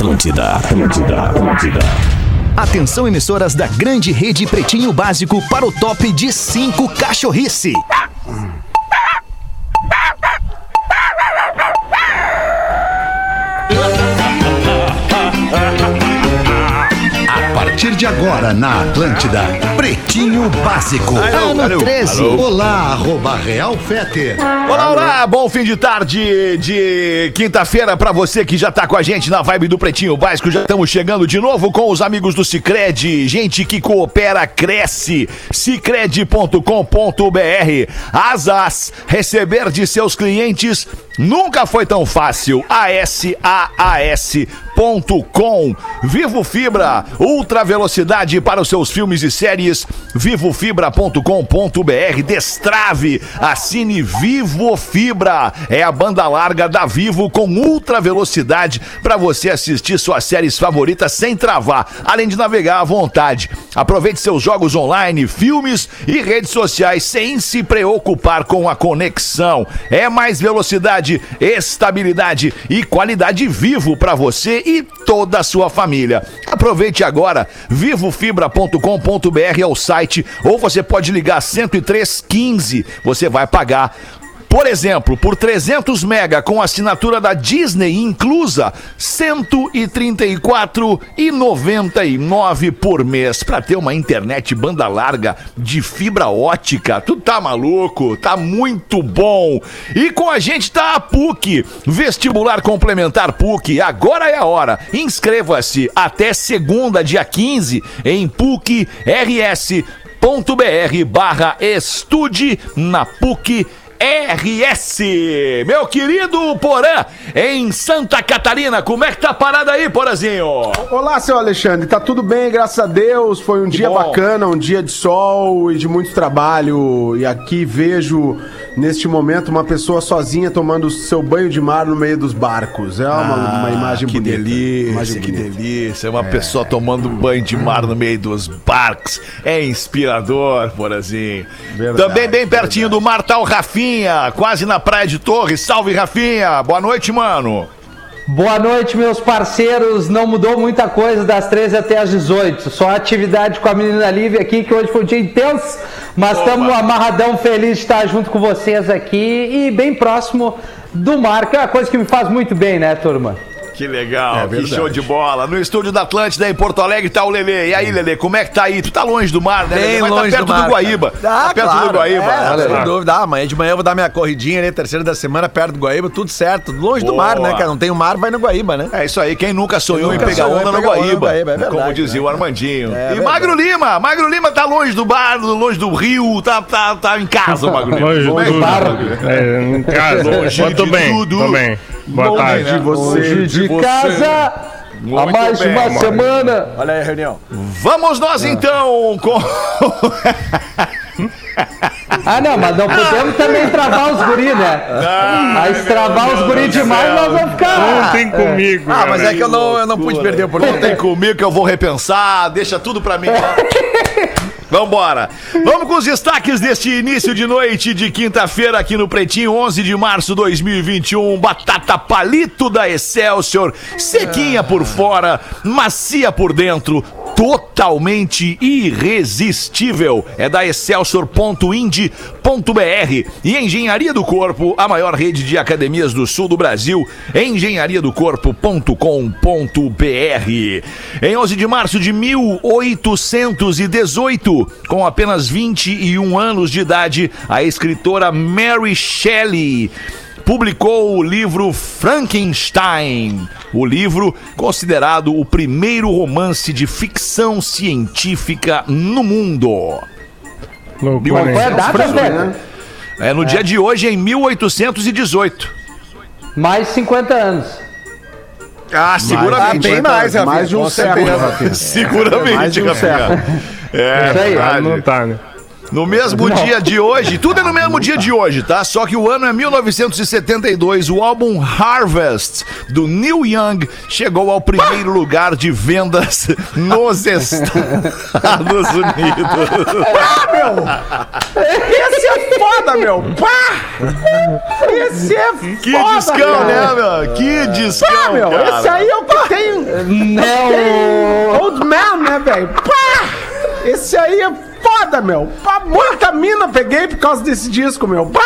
Atlântida, Atlântida, Atlântida. Atenção emissoras da grande rede Pretinho Básico para o top de 5 cachorrice. A partir de agora na Atlântida, Pretinho Básico. Ano 13. Olá, arroba Real Feter. Olá, olá, bom fim de tarde de quinta-feira pra você que já tá com a gente na vibe do Pretinho Básico. Já estamos chegando de novo com os amigos do Cicred. Gente que coopera, cresce. Cicred.com.br. Asas, receber de seus clientes nunca foi tão fácil. ASAAS.com. Vivo Fibra, ultra velocidade para os seus filmes e séries. Vivofibra.com.br. Destrave, assine Vivo Fibra. É a banda larga da Vivo com ultra velocidade para você assistir suas séries favoritas sem travar, além de navegar à vontade. Aproveite seus jogos online, filmes e redes sociais sem se preocupar com a conexão. É mais velocidade, estabilidade e qualidade vivo para você e toda a sua família. Aproveite agora, vivofibra.com.br é o site ou você pode ligar 10315. Você vai pagar por exemplo, por 300 mega com assinatura da Disney inclusa, 134,99 por mês para ter uma internet banda larga de fibra ótica. Tu tá maluco? Tá muito bom. E com a gente tá a PUC, vestibular complementar PUC. Agora é a hora. Inscreva-se até segunda, dia 15, em PUC RS br barra estude na PUC RS. Meu querido Porã, em Santa Catarina, como é que tá a parada aí, Porazinho? Olá, seu Alexandre. Tá tudo bem, graças a Deus. Foi um dia bom. bacana, um dia de sol e de muito trabalho. E aqui vejo, neste momento, uma pessoa sozinha tomando seu banho de mar no meio dos barcos. É uma, uma imagem Ah, que bonita. delícia, Imagem que bonita. delícia. Uma pessoa tomando banho de mar no meio dos barcos. É inspirador, Porazinho. Verdade, Também bem pertinho do mar tá o Rafinha, quase na praia de Torres. Salve, Rafinha. Boa noite, mano. Boa noite, meus parceiros. Não mudou muita coisa das 13 até as 18. Só atividade com a menina Lívia aqui, que hoje foi um dia intenso. Mas estamos amarradão, feliz de estar junto com vocês aqui e bem próximo do mar, que é uma coisa que me faz muito bem, né, turma? Que legal, É que show de bola. No estúdio da Atlântida, em Porto Alegre, tá o Lelê. E aí, Lelê, como é que tá aí? Tu tá longe do mar, né, Lelê? Bem Mas longe tá perto do mar. Guaíba. Ah, tá perto claro, do Guaíba. É, Olha sem dúvida. Ah, amanhã de manhã eu vou dar minha corridinha ali, terceira da semana, perto do Guaíba, tudo certo. Longe do Boa. mar, né, cara? Não tem o mar, vai no Guaíba, né? É isso aí, quem nunca sonhou Quem em nunca pegar sonhou em onda no pegar onda no Guaíba, Guaíba, é verdade, como dizia né? o Armandinho. É e. Magro Lima, Magro Lima tá longe do bar, longe do rio, tá, tá, tá em casa, Magro Lima. Longe é que tá, Lima? É, em casa. De bem, tudo. tô bem. Boa Longe tarde. de você. Longe de você. casa, Muito há mais de uma mano. semana. Olha aí a reunião. Vamos nós então com... Ah, não, mas não podemos também travar os guri, né? Aí se travar os guri demais, nós vamos ficar. Contem comigo. Ah, mas é que eu não, eu não pude perder o Contem oportunidade. comigo que eu vou repensar, deixa tudo pra mim. Vambora. Vamos com os destaques deste início de noite de quinta-feira aqui no Pretinho, 11 de março de 2021. Batata palito da Excelsior, sequinha por fora, macia por dentro, totalmente irresistível. É da excelsior.ind.br e Engenharia do Corpo, a maior rede de academias do sul do Brasil, engenhariadocorpo.com.br. Em 11 de março de 1818, com apenas 21 anos de idade, a escritora Mary Shelley publicou o livro Frankenstein. O livro considerado o primeiro romance de ficção científica no mundo. Loucura, é a data, Fred? É no dia de hoje, em 1818. Mais 50 anos. Ah, Ah, seguramente. bem mais, Rafinha, Mais de um século. Seguramente, Mais de um Rafinha. É, Isso aí. Ah, verdade. não tá, né? No mesmo dia de hoje, tudo é no mesmo dia de hoje, tá? Só que o ano é 1972. O álbum Harvest, do Neil Young, chegou ao primeiro lugar de vendas nos Estados Unidos. Esse é foda, meu! Pá! Esse é foda, Que discão, cara. né, meu? Que discão, Ah, meu, cara. esse aí é o que tem. Não! Old Man, né, velho? Pá! Esse aí é foda, meu. Pá, muita mina peguei por causa desse disco, meu. Pá!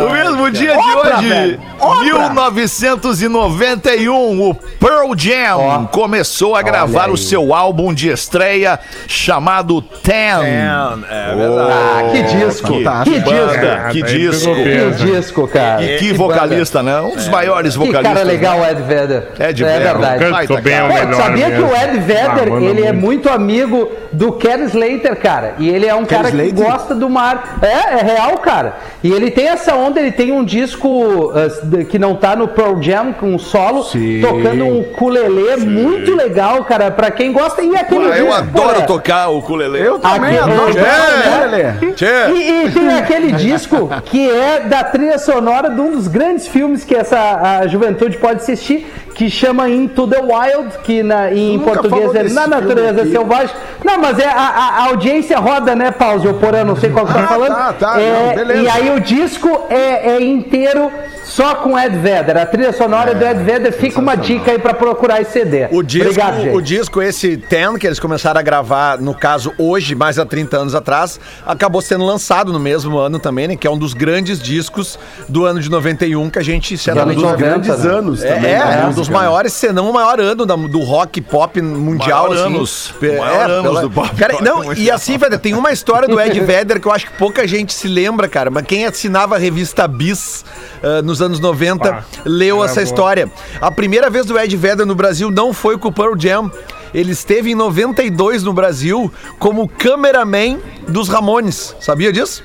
No mesmo dia de hoje, velho, obra. 1991, o Pearl Jam começou a gravar o seu álbum de estreia chamado Ten. É Ah, que disco! Que, Que disco! banda, que daí disco. pegou Que disco, cara! E que vocalista, né? Um dos maiores Que vocalistas. cara legal né? o Ed Vedder. Ed é Vedder. verdade. Canta Canto bem é o Pô, sabia que o Ed Ah, Vedder, manda ele é muito. amigo do Ken Slater, cara. E ele é um cara que gosta do mar. É, é real, cara. E ele tem essa onda, ele tem um disco uh, que não tá no Pearl Jam, com um solo, Sim. tocando um ukulele muito legal, cara, pra quem gosta. E aquele Pô, eu disco, adoro cara, tocar o ukulele. Eu também Aqui- adoro. É. Lelê. Tchê. E, e tem aquele disco que é da trilha sonora de um dos grandes filmes que essa a juventude pode assistir, que chama Into the Wild, que na, em português é Na Natureza. Selvagem. Não, mas é a, a- a audiência roda, né, Pause ou Porã, não sei qual que tá Ah, falando. tá, tá, É, não, beleza. E aí o disco é, é inteiro só com Ed Vedder. A trilha sonora do Ed Vedder fica uma dica aí pra procurar esse CD. O disco, Obrigado, gente. o disco, esse Ten, que eles começaram a gravar, no caso, hoje, mais há 30 anos atrás, acabou sendo lançado no mesmo ano também, né? Que é um dos grandes discos do ano de 91 que a gente certamente... Um dos 90, grandes né? anos É, também. é, da um música, dos né? maiores, se não o maior ano da- do rock pop mundial. Maior assim. anos. É, Maior anos pela- do pop Cara, rock não, e assim, velho, tem uma história do Ed Vedder que eu acho que pouca gente se lembra, cara. Mas quem assinava a revista Bis ah, nos anos 90 Ah, leu essa boa. história. A primeira vez do Ed Vedder no Brasil não foi com o Pearl Jam. Ele esteve em 92 no Brasil como cameraman dos Ramones. Sabia disso?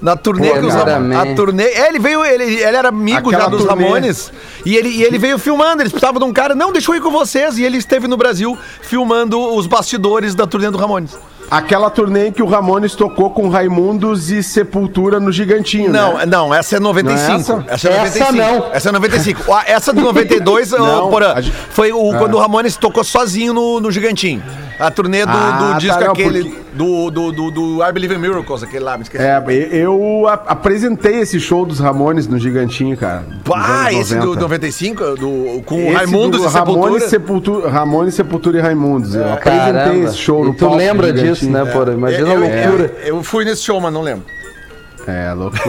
Na turnê Pô, que os Ramones. A turnê. É, ele veio, ele, ele era amigo Aquela já dos turnê. Ramones. E ele, e ele veio filmando, eles precisavam de um cara, não, deixa eu ir com vocês. E ele esteve no Brasil filmando os bastidores da turnê do Ramones. Aquela turnê em que o Ramones tocou com Raimundos e Sepultura no Gigantinho, Não, né? não, essa é 95. Não é essa? é Essa 95. não. Essa é 95. Ah, Essa do 92, ô, Não, Porã, gente- foi o, quando o Ramones tocou sozinho no, no Gigantinho. A turnê do, Ah, do tá, disco não, aquele, porque- do, do, do, do I Believe in Miracles, aquele lá, me esqueci. É, eu a- apresentei esse show dos Ramones no Gigantinho, cara. Ah, esse do 90. 95, do, com Esse Raimundos do e Sepultura. Ramones, Sepultura. Ramones, Sepultura e Raimundos. Eu apresentei Caramba. esse show no E tu lembra disso, né, Porã? Imagina eu, a eu, loucura. eu, eu fui nesse show, mas não lembro. É, loucura.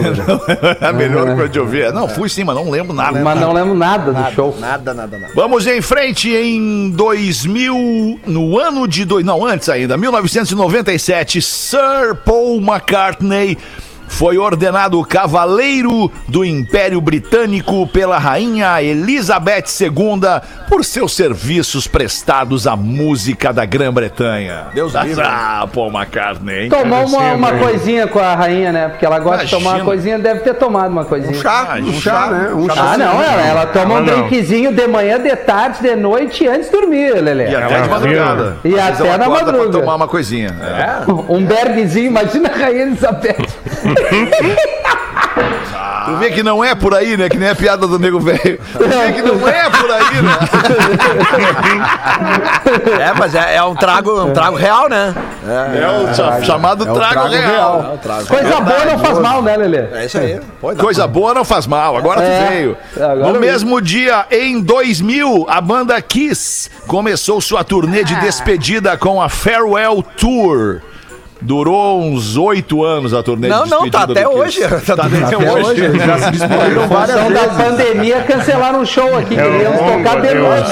É a melhor coisa de ouvir. Não, fui sim, mas não lembro nada. Mas não lembro nada do show. Nada, nada, nada. Vamos em frente em 2000, no ano de dois, não antes ainda, 1997, Sir Paul McCartney foi ordenado cavaleiro do Império Britânico pela rainha Elizabeth II por seus serviços prestados à música da Grã-Bretanha. Deus livre. Ah, Paul McCartney. hein? Tomou uma, uma coisinha com a rainha, né? Porque ela gosta de tomar Imagina. uma coisinha, deve ter tomado uma coisinha. Chá, um chá, né? Um Ah, chá. não, ela, ela toma um Ela não. drinkzinho de manhã, de tarde, de noite e antes de dormir, E Lelê. até Ela de madrugada. E até na acorda pra madruga. tomar uma coisinha. É. Um bergzinho, imagina a rainha Elizabeth. Tu vê que não é por aí, né? Que nem a piada do nego velho. Tu vê que não é por aí, né? É, mas é, é um trago, um trago real, né? É o cha- chamado É o trago, trago real. real. Coisa boa não faz mal, né, Lelê? É isso aí. Coisa boa não faz mal, agora É, tu veio. agora no mesmo dia, em 2000, a banda Kiss começou sua turnê Ah. de despedida com a Farewell Tour. Durou uns oito anos a turnê Não, de não, despedida tá até hoje. Tá Tá até até hoje, hoje. já se despediram várias Função da vezes. pandemia, cancelaram um show aqui. É Queríamos longo, tocar de eu- noite.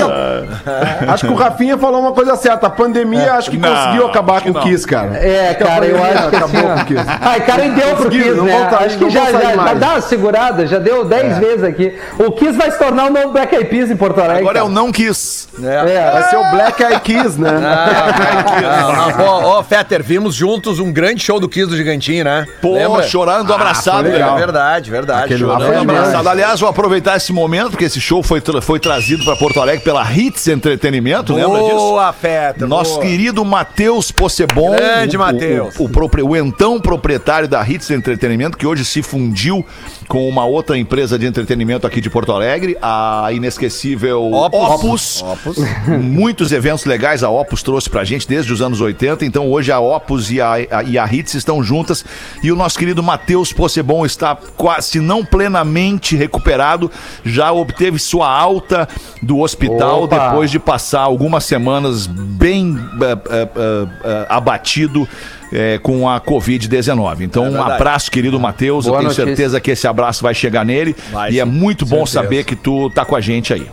Acho que o Rafinha falou uma coisa certa. A pandemia acho que Não, conseguiu acabar com o não. Kiss, cara. É, cara, eu acho que. Acabou com o ó. Kiss. Ai, cara, e deu pro Kiss, não né? sair- Acho que não já, já, já dá uma segurada, já deu 10 vezes aqui. O Kiss vai se tornar o novo Black Eyed Peas em Porto Alegre. Agora é o não Kiss. É, Vai ser o Black Eyed Kiss, né? Não, não, ô, Fetter, vimos juntos juntos um grande show do Kiss do Gigantinho, né? Pô, Lembra? chorando, abraçado. foi legal. É verdade, verdade. Aquele Chorando, abraçado. abraçado. Aliás, vou aproveitar esse momento, porque esse show foi, tra- foi trazido para Porto Alegre pela Hits Entretenimento, lembra disso? Boa, Feta. Nosso boa. querido Matheus Possebon. Grande o- o- Matheus. O, o propri- o então proprietário da Hits Entretenimento, que hoje se fundiu com uma outra empresa de entretenimento aqui de Porto Alegre, a inesquecível Opus. Opus. Muitos eventos legais a Opus trouxe pra gente desde os anos 80. Então hoje a Opus e a, a- e a Hits estão juntas. E o nosso querido Matheus Possebon está quase, se não plenamente recuperado, já obteve sua alta do hospital Opa. depois de passar algumas semanas bem eh, eh, eh, abatido. Eh, com a Covid-19. Então, um verdade. abraço, querido Matheus. Eu tenho notícia. certeza que esse abraço vai chegar nele. Vai, e é sim, muito bom certeza. saber que tu tá com a gente aí.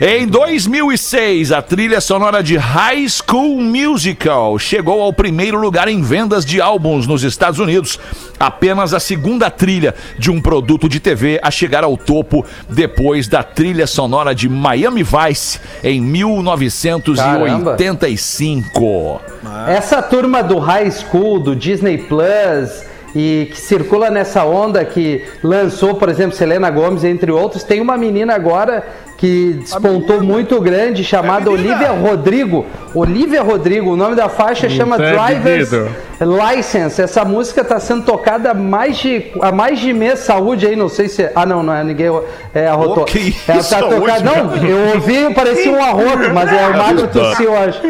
Em 2006, a trilha sonora de High School Musical chegou ao primeiro lugar em vendas de álbuns nos Estados Unidos. Apenas a segunda trilha de um produto de TV a chegar ao topo depois da trilha sonora de Miami Vice em 1985. Essa turma do High School, do Disney Plus e que circula nessa onda que lançou, por exemplo, Selena Gomes, entre outros, tem uma menina agora que despontou muito grande chamada Olivia Rodrigo. Olivia Rodrigo, o nome da faixa chama tá Drivers. License. Essa música está sendo tocada há mais de há mais de mês. Saúde aí, não sei se ah não, não é ninguém é arrotou. Que Ela isso, tá tocada. Não, eu ouvi parecia um arroto, mas é o magro tossiu, acho.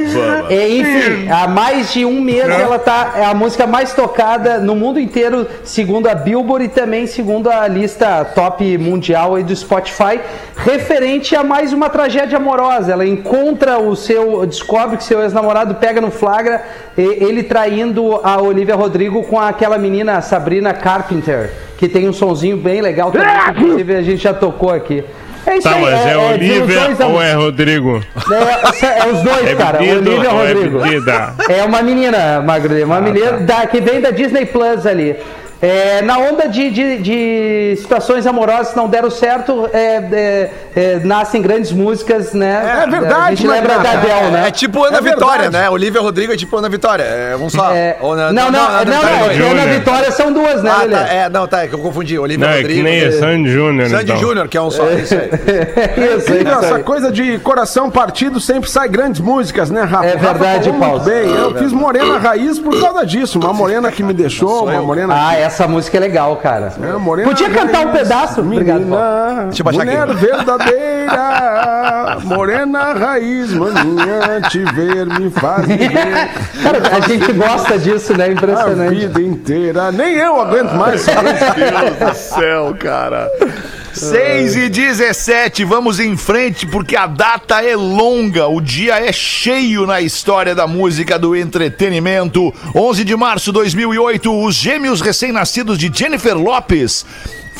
É, enfim, há mais de um mês ela tá é a música mais tocada no mundo inteiro, segundo a Billboard e também segundo a lista top mundial aí do Spotify, referente a mais uma tragédia amorosa. Ela encontra o seu, descobre que seu ex-namorado pega no flagra ele traindo a Olivia Rodrigo com aquela menina Sabrina Carpenter, que tem um sonzinho bem legal também, que inclusive a gente já tocou aqui. É isso Tá, aí, mas é, Olivia desilusões ou é Rodrigo? é, é os dois, É cara. bebido Olivia ou é Rodrigo. É uma menina, Magro, uma menina da, que vem da Disney Plus ali. É, na onda de, de, de situações amorosas que não deram certo, é, é, é, nascem grandes músicas, né? É verdade, A gente lembra da. Adele, né? É tipo Ana É Vitória, verdade. né? Olivia Rodrigo é tipo Ana Vitória. É um só. É, Ou não, não, não, não, Ana não, Vitória. Júnior. Ana Vitória são duas, né, Ah, tá, é, não, tá, é que eu confundi. Olivia Não, é Rodrigo. que nem é Sandy Júnior, Sandy então. Júnior, que é um só. Isso aí. Isso, Incrível, essa coisa de coração partido sempre sai grandes músicas, né, Rafa? É verdade, Paulo. bem. Eu fiz Morena Raiz por causa disso. Uma morena que me deixou, uma morena. Ah, essa música é legal, cara. É, morena Podia cantar um pedaço? Obrigado, Paulo. Menina, Deixa eu baixar mulher aqui. verdadeira, morena raiz, maninha, te ver me faz viver Cara, a gente gosta disso, né? a Impressionante. vida inteira. Nem eu aguento mais. Deus do céu, cara. 6 e 17, vamos em frente porque a data é longa, o dia é cheio na história da música do entretenimento. 11 de março de 2008, os gêmeos recém-nascidos de Jennifer Lopes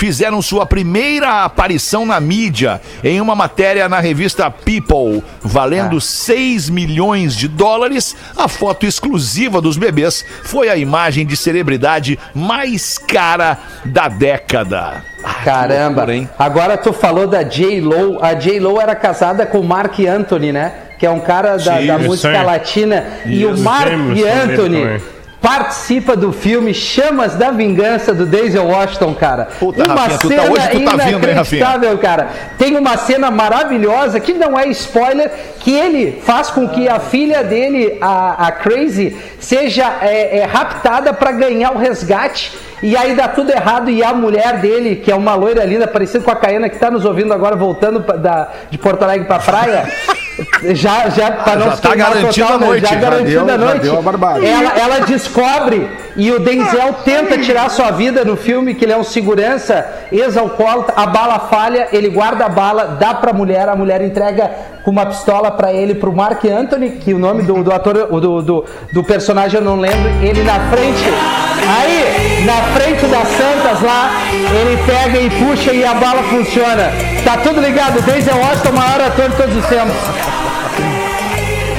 fizeram sua primeira aparição na mídia em uma matéria na revista People, valendo 6 milhões de dólares. A foto exclusiva dos bebês foi a imagem de celebridade mais cara da década. Ah, que Caramba. loucura, hein? Agora tu falou da J-Lo. A J-Lo era casada com o Mark Anthony, né? Que é um cara da, Sim, da música latina. E o os Mark Anthony também. Participa do filme Chamas da Vingança do Denzel Washington, cara. Puta, uma Rafinha, tá- cena hoje tu tá vindo, inacreditável, cara. Tem uma cena maravilhosa que não é spoiler, que ele faz com que a filha dele, a, a Crazy, seja é, é, raptada para ganhar o resgate. E aí dá tudo errado e a mulher dele, que é uma loira linda, parecida com a Caena que tá nos ouvindo agora, voltando pra- da, de Porto Alegre pra praia, já, já, pra não Já tá garantida total, a né? noite, Já já garantida deu- a noite. a. Ela, ela descobre e o Denzel tenta tirar sua vida no filme, que ele é um segurança ex-alcoólatra, a bala falha, ele guarda a bala, dá pra mulher, a mulher entrega com uma pistola pra ele, pro Mark Anthony, que o nome do, do ator, do, do, do personagem eu não lembro, ele na frente, aí, na frente das santas lá, ele pega e puxa e a bala funciona. Tá tudo ligado, Denzel Washington, o maior ator de todos os tempos.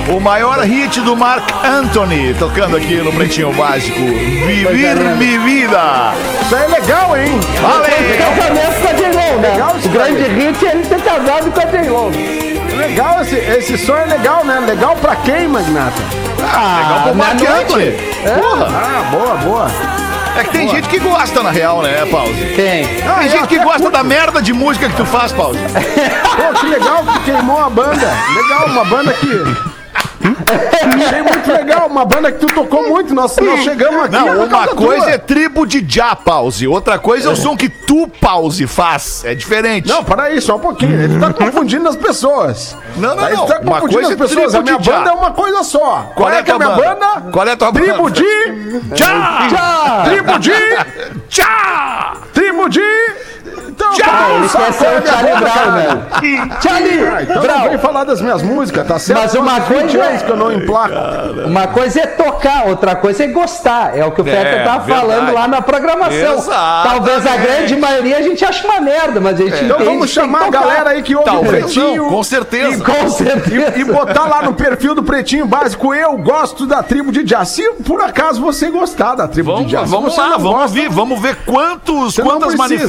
O maior hit do Mark Anthony, tocando aqui no Pretinho Básico. Vivir mi vida. Isso aí é legal, hein? Valeu! Casamento com a J-Lo, né? Legal O grande grande hit é ele ter casado com a J-Lo. Legal, esse, esse som é legal, né? Legal pra quem, Magnata? Legal pro noite. Anthony. Porra. Ah, boa, boa. É que tem gente que gosta, na real, né, Pause? Tem. Tem gente que gosta da merda de música que tu faz, Pause. Pô, que legal que queimou a banda. Legal, uma banda que. Achei muito legal, uma banda que tu tocou muito. Nós, nós chegamos aqui. Não, uma coisa é tribo de já, Pause. Outra coisa é o som que tu, Pause, faz. É diferente. Não, para aí, só um pouquinho. Ele tá confundindo as pessoas. Não, não, Ele não. tá Uma confundindo coisa as é pessoas. A tribo minha de já. banda é uma coisa só. Qual é a que é a tua minha banda? banda? Qual é a tua Tribo banda? de. Já! Tchau! Tribo de. Já! Tribo de. Então, Já! tá bom, Ele quer ser é o Charlie Brown, cara? né? Charlie Ah, então Brown. vem falar das minhas músicas, tá certo? Mas uma Faz 20 coisa- anos que eu não emplaco. Uma coisa é tocar, outra coisa é gostar. É o que o Peter tava verdade. falando lá na programação. Exatamente. Talvez a grande maioria a gente ache uma merda, mas a gente Então entende vamos chamar a galera aí que ouve o Talvez Pretinho. não, com certeza. Com certeza. E botar lá no perfil do Pretinho Básico, eu gosto da tribo de. Se por acaso você gostar da tribo Vamos, de jazz. vamos lá, vamos ver, vamos ver quantos, Você quantas precisa.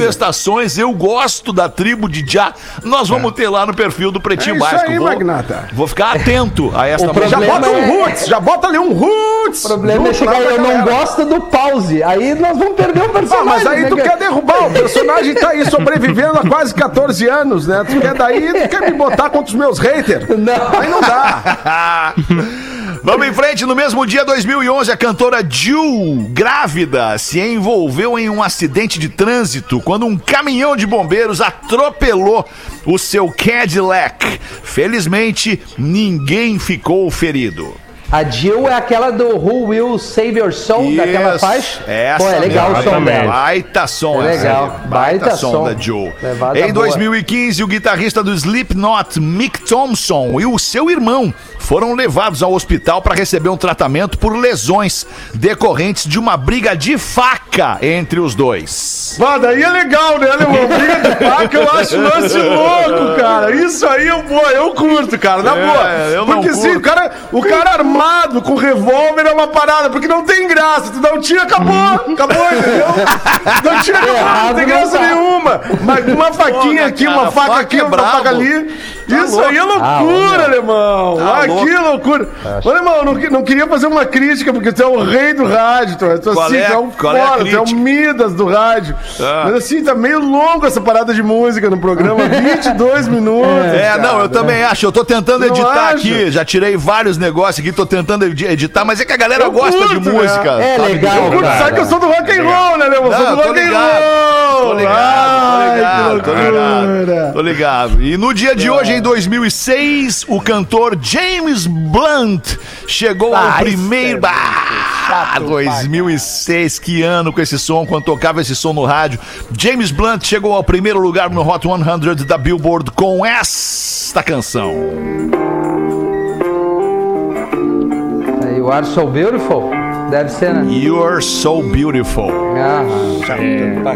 Eu gosto da tribo de já. Nós vamos ter lá no perfil do Pretinho É isso Básico. aí, vou, Magnata. vou ficar atento a esta O Já bota um é- roots, já bota ali um roots. O problema é chegar e eu não gosto do pause. Aí nós vamos perder o Ah, personagem. mas aí né, tu cara? quer derrubar, o personagem tá aí sobrevivendo há quase 14 anos, né? Tu quer daí, tu quer me botar contra os meus haters? Não. Aí não dá. Vamos em frente. No mesmo dia 2011, a cantora Jill, grávida, se envolveu em um acidente de trânsito quando um caminhão de bombeiros atropelou o seu Cadillac. Felizmente, ninguém ficou ferido. A Jill é aquela do Who Will Save Your Soul, daquela Isso, faixa. Essa Pô, é legal o som dela. Baita som, É legal. aí. Baita som, som. da. Levada Em boa. 2015, o guitarrista do Slipknot, Mick Thompson, e o seu irmão foram levados ao hospital para receber um tratamento por lesões decorrentes de uma briga de faca entre os dois. Pá, daí é legal, né, Leão? Briga de faca eu acho lance louco, cara. Isso aí eu, eu curto, cara, na É, boa. porque sim, o cara, o cara armado com revólver é uma parada, porque não tem graça. Tu dá um tiro, acabou. Acabou, entendeu? Dá um tiro, acabou, não tem não graça tá. nenhuma. Mas uma faquinha Porra, aqui, cara, uma faca faca aqui, é uma faca ali. Isso aí é Ah, loucura, olha. alemão. Tá ah, louco. que loucura. Ô, alemão, eu não, não queria fazer uma crítica, porque tu é o rei do rádio, tu, tu, Qual assim, é- tu é um qual é fora, tu é o? Midas do rádio. Ah. Mas assim, tá meio longo essa parada de música no programa, 22 minutos. É, cara. não, eu também acho. Eu tô tentando Não editar acho. aqui. Já tirei vários negócios aqui, tô tentando edi- editar, mas é que a galera Eu gosta curto, de né? música. É sabe? legal, Eu curto, cara. sabe que eu sou do rock and roll, né, Leão? Eu sou do tô rock and ligado, roll. Tô ligado, tô ligado, tô ligado, tô ligado. E no dia de hoje, em 2006, o cantor James Blunt chegou ao primeiro. é Ah, chato, 2006, que ano com esse som, quando tocava esse som no rádio. James Blunt chegou ao primeiro lugar no Hot 100 da Billboard com esta canção. You are so beautiful. Deve ser, né? You're So Beautiful. Ah,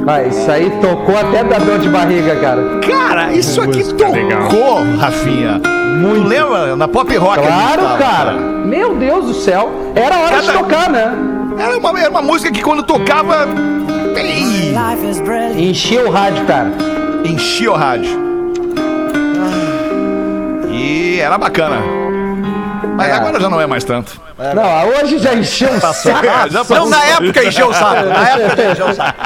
vai, isso aí tocou até da dor de barriga, cara. Cara, isso aqui tocou, legal. Rafinha. Muito. lembra? Na pop rock Claro, tava, cara. Meu Deus do céu. Era hora de Cada- tocar, né? Era uma, era uma música que quando tocava. ei, Enchia o rádio, cara. enchia o rádio. E era bacana. Mas É. agora já não é mais tanto. Não, hoje já encheu o saco. É, já Não, passou. na época encheu o saco. Na época encheu o saco.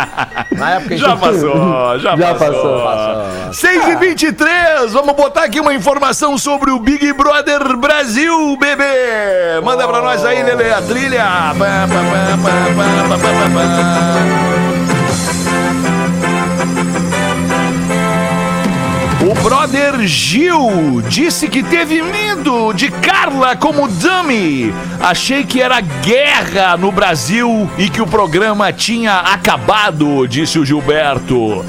Na época encheu Já passou, já, Já passou. passou. 6 e 23 vamos botar aqui uma informação sobre o Big Brother Brasil, bebê. Manda pra nós aí, Lele, a trilha. Pá, pá, pá, brother Gil disse que teve medo de Carla como dummy. Achei que era guerra no Brasil e que o programa tinha acabado, disse o Gilberto.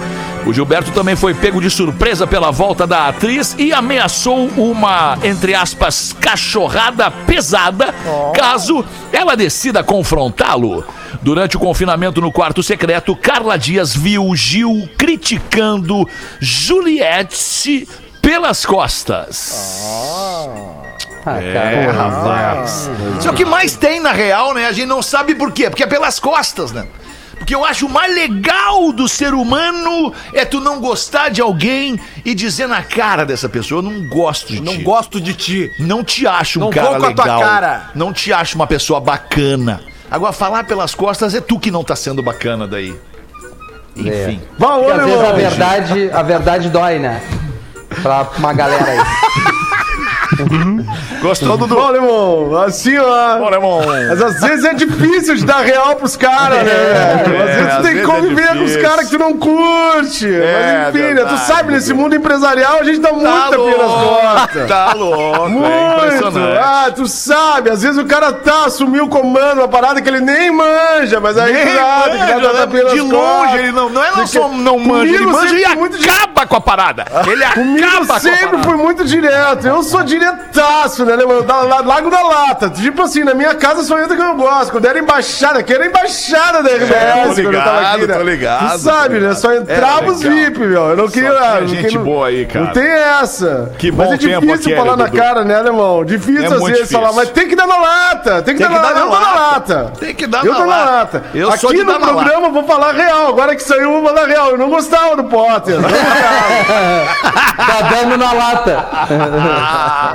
O Gilberto também foi pego de surpresa pela volta da atriz e ameaçou uma, entre aspas, cachorrada pesada caso ela decida confrontá-lo. Durante o confinamento no quarto secreto, Carla Dias viu Gil criticando Juliette pelas costas. Ah, É, cara. rapaz. Isso é o que mais tem na real, né? A gente não sabe por quê. Porque é pelas costas, né? Porque eu acho o mais legal do ser humano é tu não gostar de alguém e dizer na cara dessa pessoa, eu não gosto de Não ti. gosto de ti. Não te acho um Não cara vou com a tua legal. cara. Não te acho uma pessoa bacana. Agora, falar pelas costas é tu que não tá sendo bacana daí. Enfim. Vá, ô, Porque às vezes a verdade, a verdade dói, né? Pra uma galera aí. Gostou, Dudu? Ô, alemão, assim, ó. Irmão. Mas às vezes é difícil de dar real pros caras, né? velho? às vezes tu tem que é conviver com os caras que tu não curte. É, Mas enfim, né? verdade, Tu sabe, nesse mundo empresarial a gente dá Tá muita nas louco, costas. tá louco, é Muito! impressionante. Ah, tu sabe, às vezes o cara tá, assumiu o comando, uma parada que ele nem manja, mas aí Nem sabe, que manja, né? tapinha nas de longe, costas. ele não, não é não só não manja, ele manja sempre e foi muito acaba com a parada. Ele acaba com a sempre parada. fui muito direto. Eu sou diretaço, né? Da, la- Lago da Lata. Tipo assim, na minha casa só entra que eu gosto. Quando era embaixada, que era embaixada da RBS. É, tô quando eu ligado, tava aqui, né? tô ligado, Tu sabe, né? Só entrava Era os. VIP, meu. Eu não queria. tinha não gente queria- boa aí, cara. Não tem essa. Que Mas bom é tempo difícil aquele, falar na Dudu. cara, né, alemão? Difícil É às vezes falar, difícil. mas tem que dar na lata. Tem que Tem dar que na dar lata. Eu na na lata. lata. Tem que dar eu na dou na lata. lata. Eu Aqui sou de no lata. programa eu vou falar real. Agora que saiu, eu vou falar real. Eu não gostava do Potter. Não gostava. Tá dando na lata.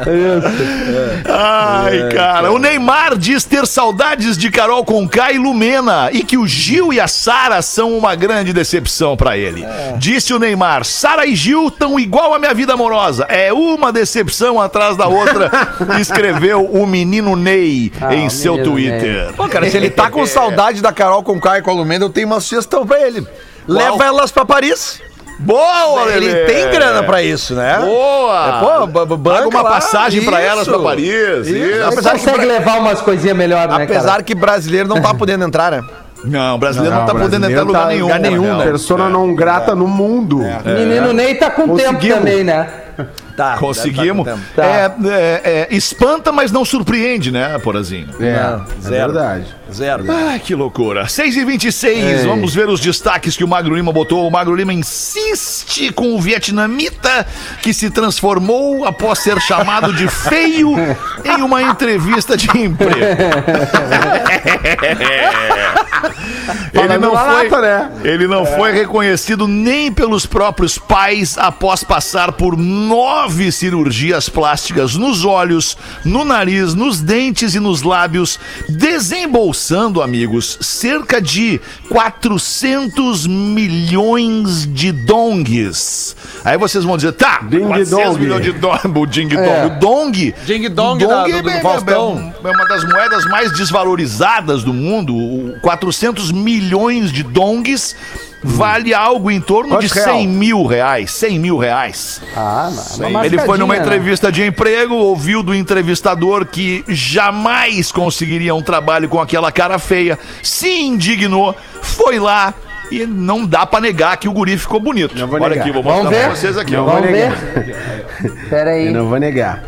Ai, cara. O Neymar diz ter saudades de Carol Conká e Lumena e que o Gil e a Sara são uma grande decepção pra ele. Disse o Neymar: Sara e Gil estão igual a minha vida amorosa. É uma decepção atrás da outra. escreveu o menino Ney Ah, em seu Twitter. Pô, cara, se ele tá com saudade da Carol com Caio e com a Lumenda, eu tenho uma sugestão pra ele. Leva elas pra Paris. Boa, Ele Lelê! tem grana pra isso, né? Boa! É, pô, uma banca lá, passagem pra elas pra Paris. Isso. Isso. Apesar Você consegue levar umas coisinhas melhores, né, Apesar cara? que brasileiro não tá podendo entrar, né? Não, o brasileiro não, tá podendo entrar em lugar tá- nenhum. lugar nenhum, né? Persona não grata no mundo. Menino Ney tá com tempo Conseguimos. também, né? Tá. Conseguimos. tá. É, é, é, espanta, mas não surpreende, né, Porazinho? É, é zero. verdade. com tempo. Zero. Ai, que loucura. 6 e 26 vamos ver os destaques que o Magro Lima botou. O Magro Lima insiste com o vietnamita que se transformou após ser chamado de feio em uma entrevista de emprego. Ele Falando não, foi, lata, né? ele não foi reconhecido nem pelos próprios pais após passar por nove cirurgias plásticas nos olhos, no nariz, nos dentes e nos lábios, desembolsando, amigos, cerca de 400 milhões de dongs. Aí vocês vão dizer, tá, Ding 400 dong. milhões de dong, o ding dong. É. O dong, Ding dong o da- do- do é- é- Faustão. é uma das moedas mais desvalorizadas do mundo. O 400 milhões de dongs vale algo em torno Quanto de real? 100 mil reais. 100 mil reais. Ah, não, Ele foi numa né? entrevista de emprego, ouviu do entrevistador que jamais conseguiria um trabalho com aquela cara feia, se indignou, foi lá e não dá pra negar que o guri ficou bonito. Olha negar. aqui, vou Vamos mostrar pra ver? vocês aqui. Não vou Vamos negar. ver? Pera aí. Eu não vou negar.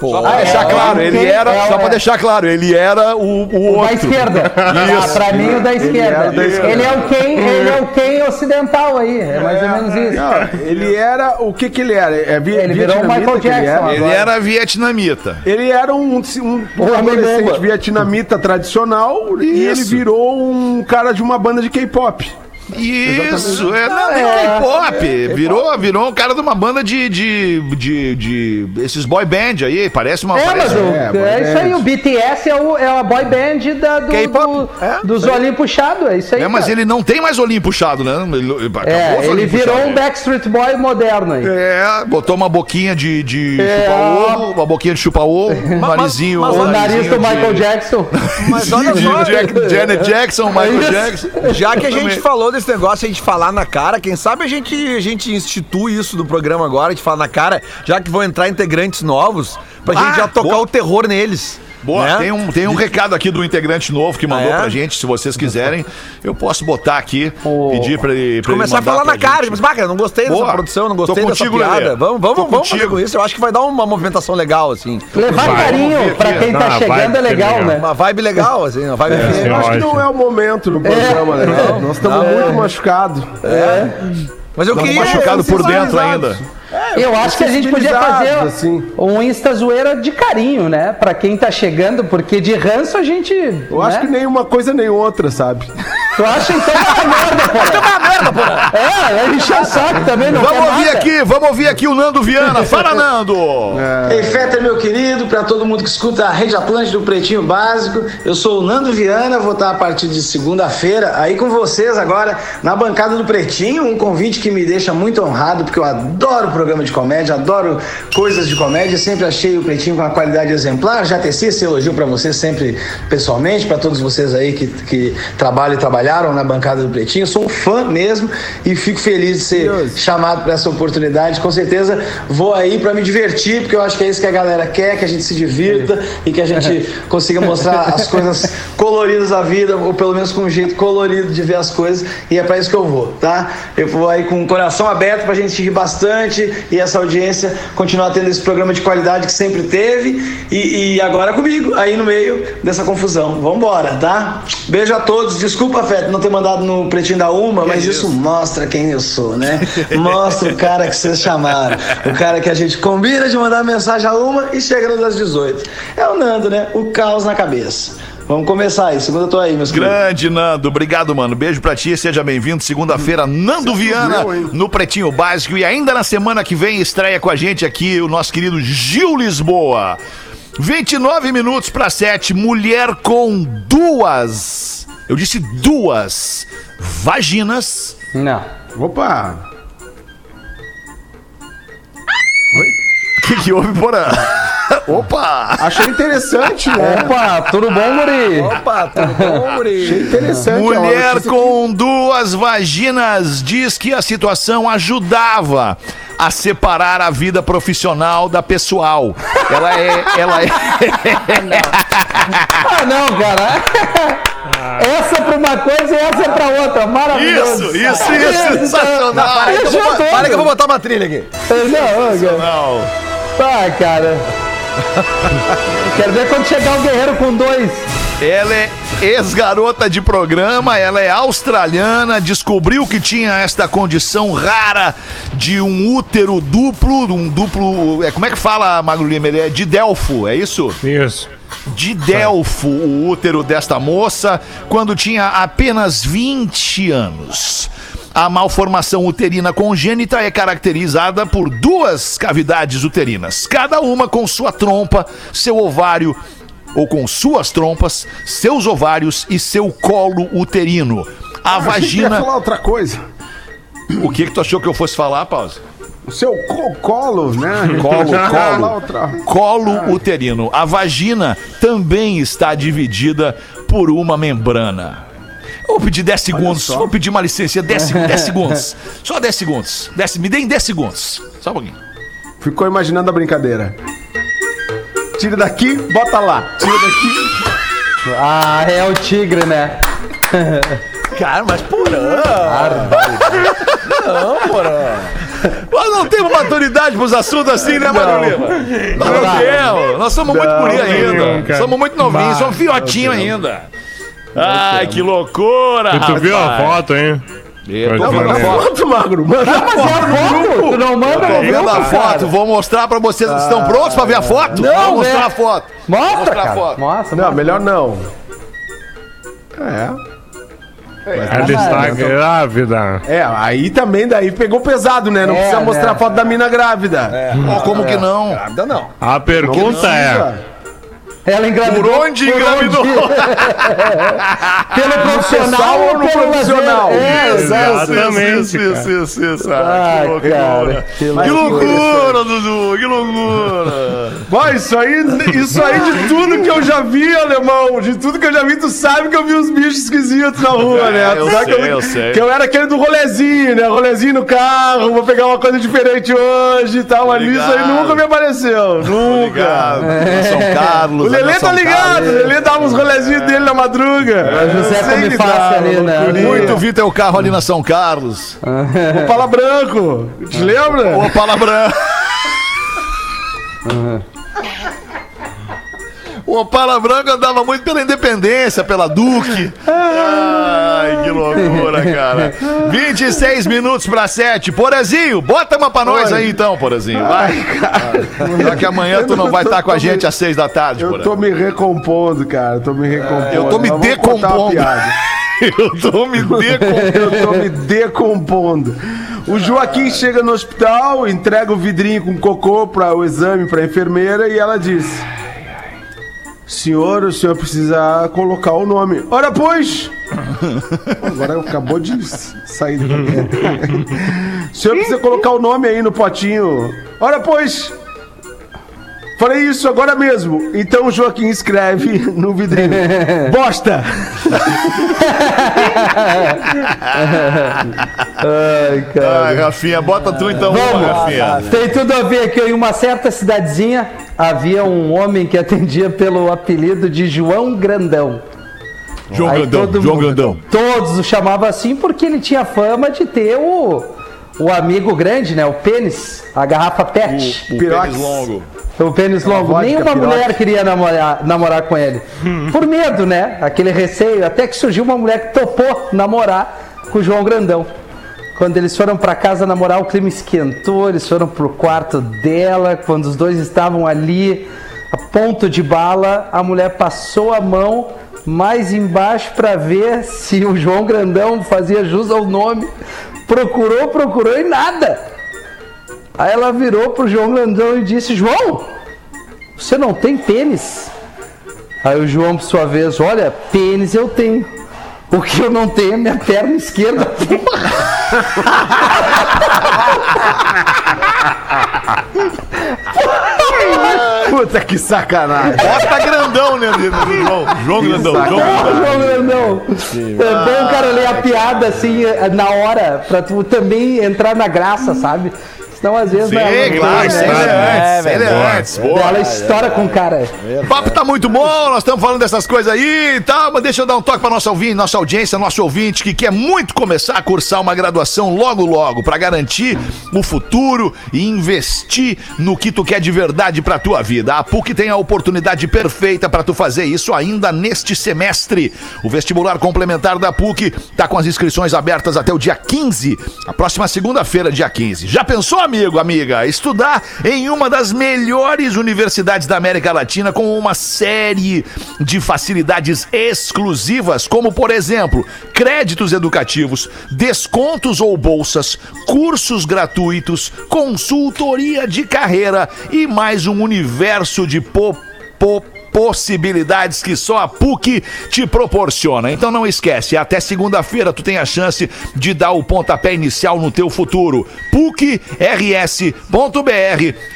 Só pra Ah, deixar é, claro, é, ele é, era, é, só é. pra deixar claro, ele era o, o O da outro. esquerda. Ah, pra mim, o da esquerda. o da esquerda. Ele é o quem, ele é o quem ocidental aí. É mais ou menos isso. Não, ele era. O que que ele era? É, vi- Ele virou o Michael que ele Jackson era? Ele era vietnamita. Ele era um, um, um adolescente vietnamita tradicional e ele Isso. virou um cara de uma banda de K-pop. Isso, é, não, nem É. K-pop. Virou, virou um cara de uma banda de, de, de, de- esses boy band aí, parece uma. É, mas parece o, um- É, é, isso aí, o BTS é, o, é a boy band da, do, do- É, dos olhinhos puxados, é isso aí. É, mas cara. ele não tem mais olhinho puxado, né? Ele, acabou É, ele virou puxados. um Backstreet Boy moderno aí. É, botou uma boquinha de, de É. chupa-ovo, uma boquinha de chupa-ovo, um narizinho. mas O nariz do de- Michael Jackson. Mas olha só, Janet Jackson, Michael. Jackson. já que a gente falou desse negócio, a gente falar na cara, quem sabe a gente, a gente institui isso no programa agora, a gente fala na cara, já que vão entrar integrantes novos, pra Ah, gente já tocar boa. o terror neles. Boa, né? tem, um, tem um recado aqui do integrante novo que mandou Ah, é? pra gente. Se vocês quiserem, eu posso botar aqui, Ô. pedir pra ele. pra ele Começar a mandar falar na cara, tipo, cara, não gostei dessa Boa. produção, não gostei dessa contigo, piada. Lelê. Vamos, Tô vamos, vamos fazer com isso. Eu acho que vai dar uma movimentação legal, assim. Levar Vai, carinho pra quem tá Ah, chegando é legal, legal. né? Uma vibe legal, assim, uma vibe É, fina. Eu acho que não é o momento do programa, né? Nós estamos muito machucados. Mas eu queria. Machucado por dentro sensibilizados. Ainda. Eu acho que a gente podia fazer assim. um Insta zoeira de carinho, né? Pra quem tá chegando, porque de ranço a gente. Eu acho que nem uma coisa nem outra, sabe? Tu acha então uma merda, porra? uma merda, porra. É, ele encheu o saco também, não Vamos quer ouvir nada. aqui, vamos ouvir aqui o Nando Viana. Fala, Nando! Ei, Fetter, meu querido, para todo mundo que escuta a Rede Atlântica do Pretinho Básico, eu sou o Nando Viana, vou estar a partir de segunda-feira aí com vocês agora na bancada do Pretinho, um convite que me deixa muito honrado, porque eu adoro programa de comédia, adoro coisas de comédia, sempre achei o Pretinho com uma qualidade exemplar, já teci esse elogio para vocês sempre pessoalmente, para todos vocês aí que, que trabalham e trabalharam na bancada do Pretinho, sou um fã mesmo e fico feliz de ser chamado para essa oportunidade, com certeza vou aí para me divertir, porque eu acho que é isso que a galera quer, que a gente se divirta e que a gente consiga mostrar as coisas coloridas da vida, ou pelo menos com um jeito colorido de ver as coisas, e é para isso que eu vou, tá? Eu vou aí com o coração aberto pra gente rir bastante e essa audiência continuar tendo esse programa de qualidade que sempre teve e, e agora comigo, aí no meio dessa confusão. Vambora, tá? Beijo a todos. Desculpa, Feto, não ter mandado no Pretinho da Uma, mas isso mostra quem eu sou, né? Mostra o cara que vocês chamaram. O cara que a gente combina de mandar mensagem a uma e chega no das 18. É o Nando, né? O caos na cabeça. Vamos começar aí. Segunda eu tô aí, meus queridos. Grande Nando, obrigado, mano. Beijo pra ti, seja bem-vindo. Segunda-feira, Nando Viana no Pretinho Básico. E ainda na semana que vem estreia com a gente aqui o nosso querido Gil Lisboa. 29 minutos pra 7. Mulher com duas. Eu disse duas vaginas. Não. Opa! O que, que houve, Porã? Opa! Achei interessante, né? Opa, tudo bom, Guri? Opa, tudo bom, Achei guri? interessante. Mulher com duas vaginas diz que a situação ajudava a separar a vida profissional da pessoal. Ela é, ela é, Ah, não, cara. Essa pra uma coisa e essa pra outra. Maravilhoso. isso, isso, isso, sensacional. Para que eu vou- para que eu vou botar uma trilha aqui. Não. Não. Tá, cara. Quero ver quando chegar o guerreiro com dois. Ela é ex-garota de programa, ela é australiana, descobriu que tinha esta condição rara de um útero duplo, um duplo, é, como é que fala, Magro Lima? Ele é de Delfo, é isso? Isso. de Delfo, o útero desta moça, quando tinha apenas 20 anos. A malformação uterina congênita é caracterizada por duas cavidades uterinas, cada uma com sua trompa, seu ovário, ou com suas trompas, seus ovários e seu colo uterino. A ia vagina. falar outra coisa. O que, que tu achou que eu fosse falar, Pausa? O seu co- colo, né? Colo, Falar colo. Colo uterino. A vagina também está dividida por uma membrana. Vou pedir 10 segundos. só. Vou pedir uma licença. 10, seg- 10 segundos. Só 10 segundos. 10 me deem 10 segundos. Só um pouquinho. Ficou imaginando a brincadeira. Tira daqui, bota lá. Tira daqui. Ah, é o tigre, né? Cara, mas porã. Não, porã. Nós não temos maturidade pros assuntos assim, né? Nós não Não. temos. Nós somos muito guri não, ainda. cara. Somos muito novinhos. Somos fiotinho ainda. Ai, que loucura, E tu viu a foto, hein? Eu tô Não, mas- foto. Magro? Manda Mas é a foto? Tu não manda no grupo, a foto, cara? vou mostrar pra vocês. Estão prontos pra ver a foto? Não, Vou mostrar né? a foto. Mostra, mostrar a cara. foto. Mostra, Não, mostra. melhor não. É. Ela está grávida. É, aí também daí pegou pesado, né? Não É, precisa mostrar né? a foto da mina grávida. Ó, como que não? Grávida não. A pergunta é: Ela engravidou. Por onde engravidou? Pelo profissional ou no pelo profissional? É. Exatamente, Isso, isso, isso, isso. Ah, Ah, que loucura. cara, que Que loucura. Dudu, que loucura. Vai, isso aí, isso aí de tudo que eu já vi, alemão, de tudo que eu já vi, tu sabe que eu vi uns bichos esquisitos na rua, né? Tu eu sabe sei, que eu sei. Que eu era aquele do rolezinho, né? Rolezinho no carro, vou pegar uma coisa diferente hoje e tal, mas isso aí nunca me apareceu, nunca. Obrigado. São Carlos. O Lelê tá ligado, o Lelê dava uns rolezinhos dele na madruga. O José come fácil dava, ali, né? Muito vi teu carro ali na São Carlos. O Pala Branco, te lembra? Ô, Palabrã. O Opala Branco andava muito pela Independência, pela Duque. Ai, que loucura, cara. 26 minutos pra 7. Porazinho, bota uma pra nós aí então, Porazinho. Vai. Já que amanhã tu não vai estar com a gente às 6 da tarde, Eu tô me recompondo, cara. Eu tô me recompondo. Eu tô me Mas decompondo. Eu tô me decompondo. Eu tô me decompondo. O Joaquim chega no hospital, entrega o vidrinho com cocô para o exame para a enfermeira e ela diz: Senhor, o senhor precisa colocar o nome. Ora, pois! Agora acabou de sair do O senhor precisa colocar o nome aí no potinho. Ora, pois! Falei isso agora mesmo. Então o Joaquim escreve no vidrinho: Bosta! Ai, cara. Ai, Rafinha, bota tu então, Vamos. Rafinha. Tem tudo a ver que em uma certa cidadezinha havia um homem que atendia pelo apelido de João Grandão. João Aí Grandão, João mundo- Grandão. Todos o chamavam assim porque ele tinha fama de ter o, o amigo grande, né? O pênis, a garrafa pet. O Pirox. pênis longo. O pênis longo. vodka, Nenhuma mulher queria namorar, namorar com ele. Por medo, né? Aquele receio. Até que surgiu uma mulher que topou namorar com o João Grandão. Quando eles foram pra casa namorar, o clima esquentou. Eles foram pro quarto dela. Quando os dois estavam ali, a ponto de bala, a mulher passou a mão mais embaixo pra ver se o João Grandão fazia jus ao nome. Procurou, procurou e nada. Aí ela virou pro João Grandão e disse: João, você não tem pênis? Aí o João, por sua vez, olha, pênis eu tenho. O que eu não tenho é minha perna esquerda. Puta que sacanagem. Bota grandão, né, João? João Grandão, João Grandão. João Grandão. É bom o cara ler a piada assim na hora, pra tu também entrar na graça, sabe? Senão às vezes Sim, claro, né? é ele é antes. Boa. Ela estoura com o cara. O papo tá muito bom, nós estamos falando dessas coisas aí e tal, mas deixa eu dar um toque pra nossa ouvinte, nossa audiência, nosso ouvinte que quer muito começar a cursar uma graduação logo logo pra garantir o futuro e investir no que tu quer de verdade pra tua vida. A PUC tem a oportunidade perfeita pra tu fazer isso ainda neste semestre. O vestibular complementar da PUC tá com as inscrições abertas até o dia 15, a próxima segunda-feira, dia 15. Já pensou, amigo, amiga, estudar em uma das melhores universidades da América Latina com uma série de facilidades exclusivas, como por exemplo, créditos educativos, descontos ou bolsas, cursos gratuitos, consultoria de carreira e mais um universo de po, po- possibilidades que só a PUC te proporciona. Então não esquece, até segunda-feira tu tem a chance de dar o pontapé inicial no teu futuro. PUCRS.br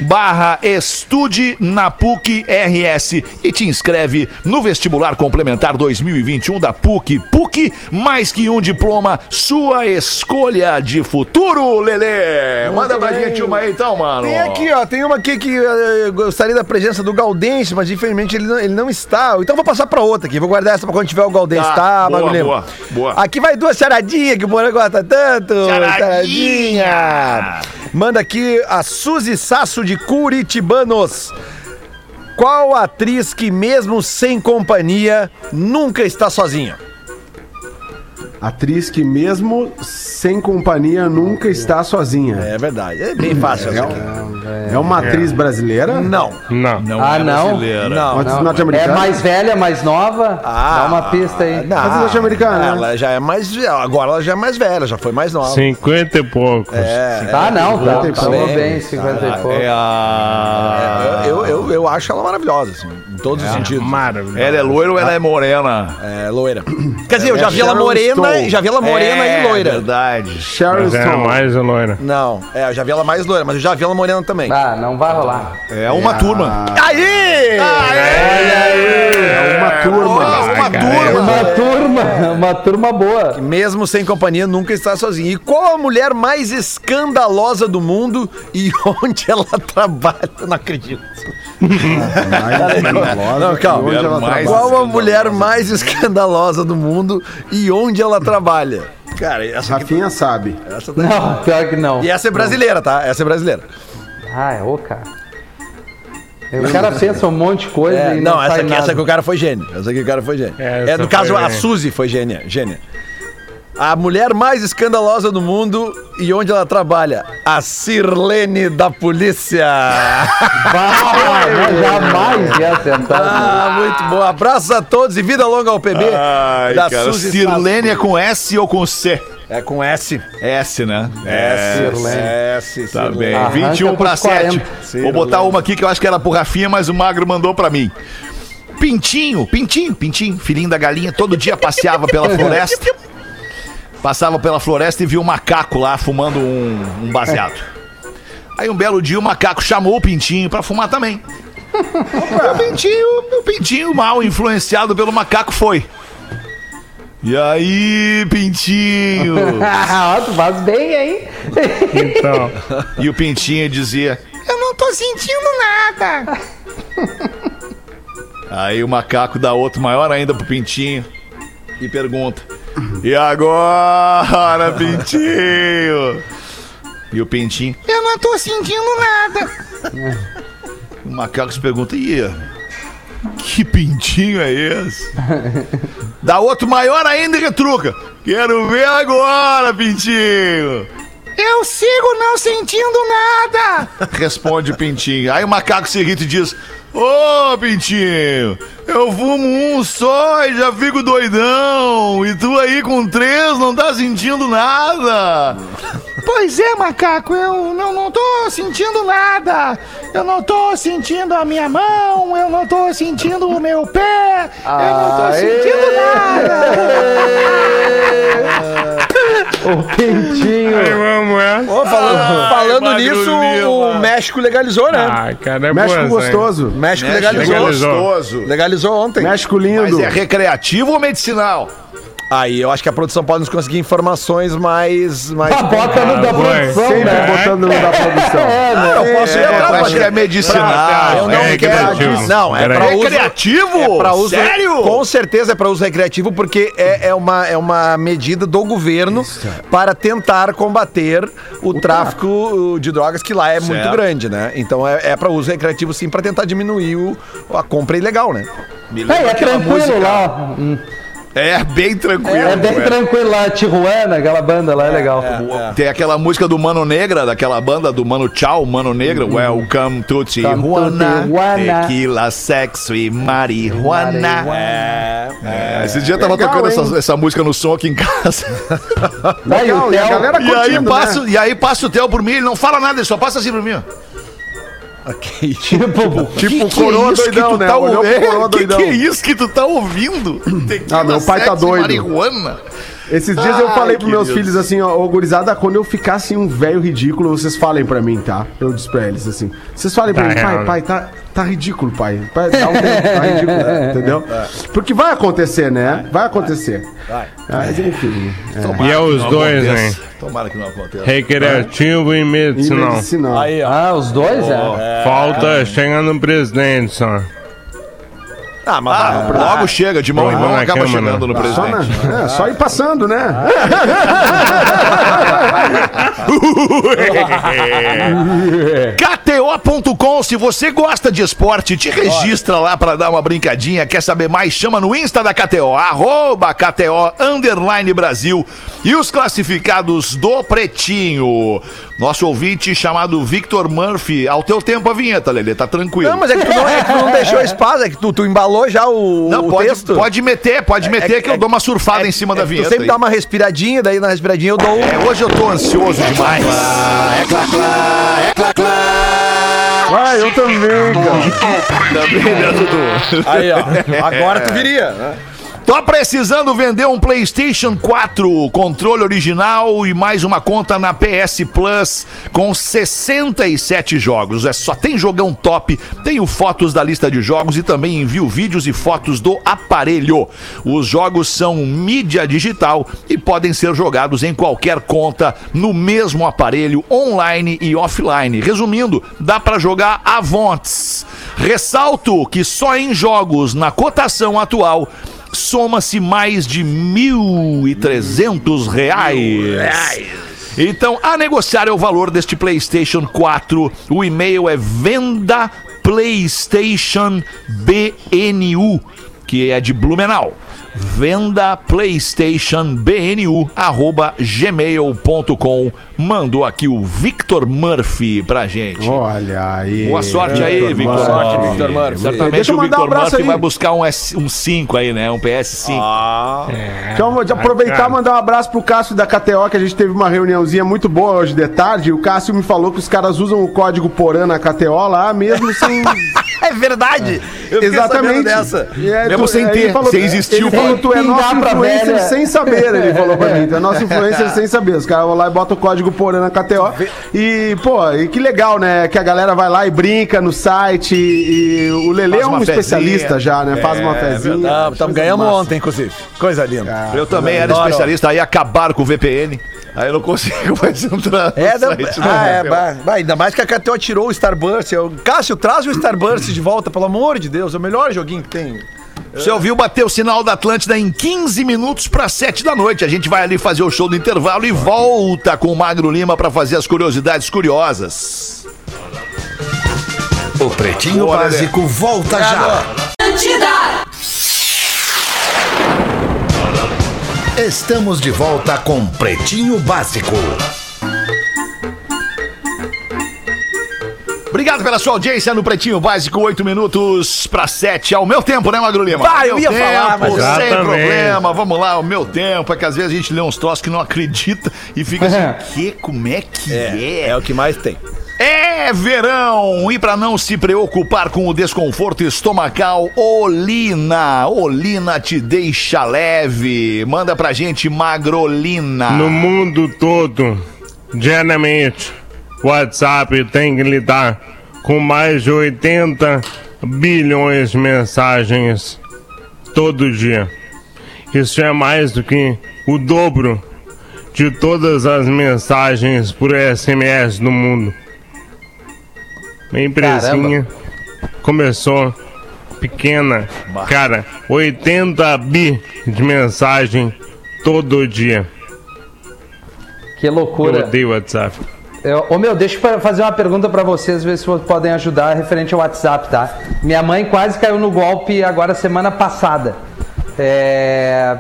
barra estude na PUC RS e te inscreve no vestibular complementar 2021 da PUC. PUC, mais que um diploma, sua escolha de futuro, Lelê. Manda pra gente uma aí então, mano. Tem aqui, ó, tem uma aqui que eh, gostaria da presença do Galdense, mas infelizmente ele não, ele não está. Então vou passar pra outra aqui, vou guardar essa pra quando tiver o Galdense, Tá, tá, boa, boa, boa. Aqui vai duas charadinhas que o Moura gosta tanto. Charadinha. Charadinha. Manda aqui a Suzy Sasso de Curitibanos. Qual atriz que mesmo sem companhia nunca está sozinha? Atriz que mesmo sem companhia nunca está sozinha. É verdade, é bem fácil aqui. É uma atriz brasileira? Não. Não. Ah, é não? brasileira. Não. Atriz Não. É norte-americana? mais velha, mais nova? Ah, Dá uma pista aí. Não, Mas norte-americana, né? Ela já é mais. Agora ela já é mais velha, já foi mais nova. 50 e poucos. É, Ah, não, tá. Cinquenta e Falou pouco. bem, 50 e pouco. É a. eu, eu, eu acho ela maravilhosa, assim, em todos os sentidos. Maravilhoso. Ela é loira ou ela é morena? É, loira. Quer dizer, eu já vi ela morena, Já vi ela morena é, e loira. verdade. Sharon Mas é Stone. mais a loira. Não, é, eu já vi ela mais loira, mas eu já vi ela morena também. Ah, não vai rolar. É uma turma. Aí! É uma turma. Uma turma! Uma turma, uma turma boa. Mesmo sem companhia, nunca está sozinha. E qual a mulher mais escandalosa do mundo e onde ela trabalha? Não acredito. Não, calma. Onde ela Mais- trabalha? Qual a mulher mais escandalosa do mundo e onde ela trabalha? Cara, essa aqui, Rafinha sabe. essa tá- Não, pior que não. E essa é brasileira, tá? Essa é brasileira. Ah, é ô, cara. O cara pensa um monte de coisa É, e não, não, essa sai aqui, nada. essa aqui o cara foi gênio. Essa aqui o cara foi gênio. É, É, essa no caso, foi a. Suzy foi gênia. gênia. A mulher mais escandalosa do mundo e onde ela trabalha? A Sirlene da polícia. Ah, mas jamais ia acertar. Ah, muito bom. Abraço a todos e vida longa ao PB. Ai, da cara, Suzy Sirlene é com S ou com C? É com S. S, né? Sirlene. S, Tá Sirlene. bem. Arranca 21 para pros 7. 40. Vou botar uma aqui que eu acho que era pro Rafinha, mas o Magro mandou pra mim. Pintinho, Pintinho, Pintinho, filhinho da galinha, todo dia passeava pela floresta. Passava pela floresta e viu um macaco lá fumando um, um baseado. Aí um belo dia o macaco chamou o Pintinho pra fumar também. o Pintinho, o Pintinho, mal influenciado pelo macaco, foi. E aí, Pintinho? Ah, tu faz bem, hein? Então, E o Pintinho dizia: Eu não tô sentindo nada. Aí o macaco dá outro maior ainda pro Pintinho e pergunta: E agora, Pintinho? E o Pintinho: Eu não tô sentindo nada. O macaco se pergunta: E que pintinho é esse? Dá outro maior ainda retruca. Quero ver agora, pintinho. Eu sigo não sentindo nada. Responde o pintinho. Aí o macaco se irrita e diz: Ô, pintinho, eu fumo um só e já fico doidão. E tu aí com três não tá sentindo nada. Pois é, macaco, eu não, não tô sentindo nada. Eu não tô sentindo a minha mão, eu não tô sentindo o meu pé, eu não tô sentindo nada. O pintinho. aí vamos essa. Ô, falando falando Magro nisso, o México legalizou, né? Ai, cara, é México boa gostoso. México México legalizou. legalizou. gostoso. Legalizou ontem. México Mas lindo. é recreativo ou medicinal? Aí eu acho que a produção pode nos conseguir informações mais. mais... A bota no da produção, Sempre né? botando no da produção. É, né? eu posso ir É, atrás, acho mas que é medicinal. Eu não É quero. recreativo. Não, é pra uso. Recreativo? É pra uso, Sério? Com certeza é para uso recreativo, porque é, é, uma, é uma medida do governo para tentar combater o, tráfico de drogas, que lá é muito Certo. grande, né? Então é, é para uso recreativo, sim, para tentar diminuir o, a compra ilegal, né? Me É, lembra é tranquilo música- lá. Hum, É, bem tranquilo. É bem é. tranquilo lá. Tijuana, aquela banda lá é legal. Tem aquela música do Mano Negra, daquela banda do Mano Tchau, Mano Negra. Welcome to Tijuana. Tequila, sexo e marihuana. É, é. Esse dia eu tava Legal, tocando essa, essa música no som aqui em casa. O Legal, e a Theo- galera E aí, passa, né? e aí passa o Theo por mim, ele não fala nada, ele só passa assim por mim. ó. Tipo, Tipo, Que que é coroa que doidão, né? tá Olhou pro ouvindo? coroa Que doidão. que é isso que tu tá ouvindo? Tequila, Ah, meu pai tá sexo e doido. Marihuana. Esses dias eu falei pros meus queridos. filhos assim, ó, ô gurizada, quando eu ficar assim um velho ridículo, vocês falem pra mim, tá? Eu disse pra eles assim. Vocês falem pra Tá mim, pai, pai, tá, tá ridículo, pai. pai dá um tempo, tá ridículo, entendeu? Porque vai acontecer, né? Vai acontecer. Vai. Mas enfim. E é os dois, aconteça. hein? Tomara que não aconteça. Recreativo e E medicinal. medicinal. Aí, ó. Ah, os dois, é? Falta chegar no presidente só. Ah, mas Ah, logo chega, de mão em mão, acaba Câmara. chegando no Só, presidente. na- é, só ir passando, né? KTO.com, se você gosta de esporte, te registra lá pra dar uma brincadinha. Quer saber mais? Chama no Insta da KTO, arroba KTO Underline Brasil e os classificados do Pretinho. Nosso ouvinte chamado Victor Murphy, ao teu tempo a vinheta, Lelê, tá tranquilo. Não, mas é que tu não, é que tu não deixou espaço, é que tu, tu embalou já o, Não, o pode, texto. pode meter, pode meter que eu é- dou uma surfada em cima É da vinheta. Tu sempre aí. dá uma respiradinha, daí na respiradinha eu dou. É, hoje eu tô ansioso demais. Vai, eu também, cara. Também, né, Dudu? Aí, ó. Agora tu viria. né? Tô precisando vender um PlayStation 4, controle original e mais uma conta na PS Plus com 67 jogos. É só tem jogão top, tenho fotos da lista de jogos e também envio vídeos e fotos do aparelho. Os jogos são mídia digital e podem ser jogados em qualquer conta no mesmo aparelho, online e offline. Resumindo, dá pra jogar avontes. Ressalto que só em jogos na cotação atual soma-se mais de 1.300 reais. Então, a negociar é o valor deste PlayStation 4. O e-mail é venda PlayStation BNU, que é de Blumenau venda PlayStation BNU, arroba gmail.com. Mandou aqui o Victor Murphy pra gente. Olha aí. Boa sorte aí, Victor. Boa sorte, Murphy. Victor Murphy. Certamente o mandar um Victor abraço Murphy aí. vai buscar um, S, um 5 aí, né? Um PS5. Então, vou aproveitar e mandar um abraço pro Cássio da KTO, que a gente teve uma reuniãozinha muito boa hoje de tarde. O Cássio me falou que os caras usam o código Porã na KTO lá, mesmo sem. É verdade. Sabendo Exatamente. dessa. É, Mesmo tu- sem ter, falou- sem existir o falou, tu é nosso pra influencer velha. sem saber, ele falou pra mim. Tu é nosso influencer sem saber. Os caras vão lá e botam o código Porã na KTO. E, pô, e que legal, né? Que a galera vai lá e brinca no site. E o Lele é um especialista já, né? Faz uma É, fezinha. Tá, tá, Coisa ganhamos massa. ontem, inclusive. Coisa linda. Eu também era Adoro. especialista, aí acabaram com o VPN. Aí eu não consigo mais entrar. no É, da, site, ah, né? é, bah, bah, ainda mais que a KTO tirou o Starburst. Eu, Cássio, traz o Starburst de volta, pelo amor de Deus. É o melhor joguinho que tem. Você ouviu bater o sinal da Atlântida em 15 minutos para 7 da noite. A gente vai ali fazer o show do intervalo e volta com o Magro Lima para fazer as curiosidades curiosas. O Pretinho Boa, Básico volta já. Estamos de volta com Pretinho Básico. Obrigado pela sua audiência no Pretinho Básico, 8 minutos para 7. É o meu tempo, né, Magro Lima? Vai, eu Meu ia falar, mas- Sem Exatamente. problema, vamos lá, o meu tempo. É que às vezes a gente lê uns troços que não acredita e fica assim, que, como é que é? É o que mais tem. É verão! E para não se preocupar com o desconforto estomacal, Olina. Olina te deixa leve. Manda pra gente Magrolina. No mundo todo, diariamente, WhatsApp tem que lidar com mais de 80 bilhões de mensagens todo dia. Isso é mais do que o dobro de todas as mensagens por SMS no mundo. Minha empresinha começou pequena, cara, 80 bi de mensagem todo dia. Que Eu loucura. odeio WhatsApp. Eu, meu, deixa eu fa- fazer uma pergunta pra vocês, ver se vocês podem ajudar referente ao WhatsApp, tá? Minha mãe quase caiu no golpe agora semana passada. É,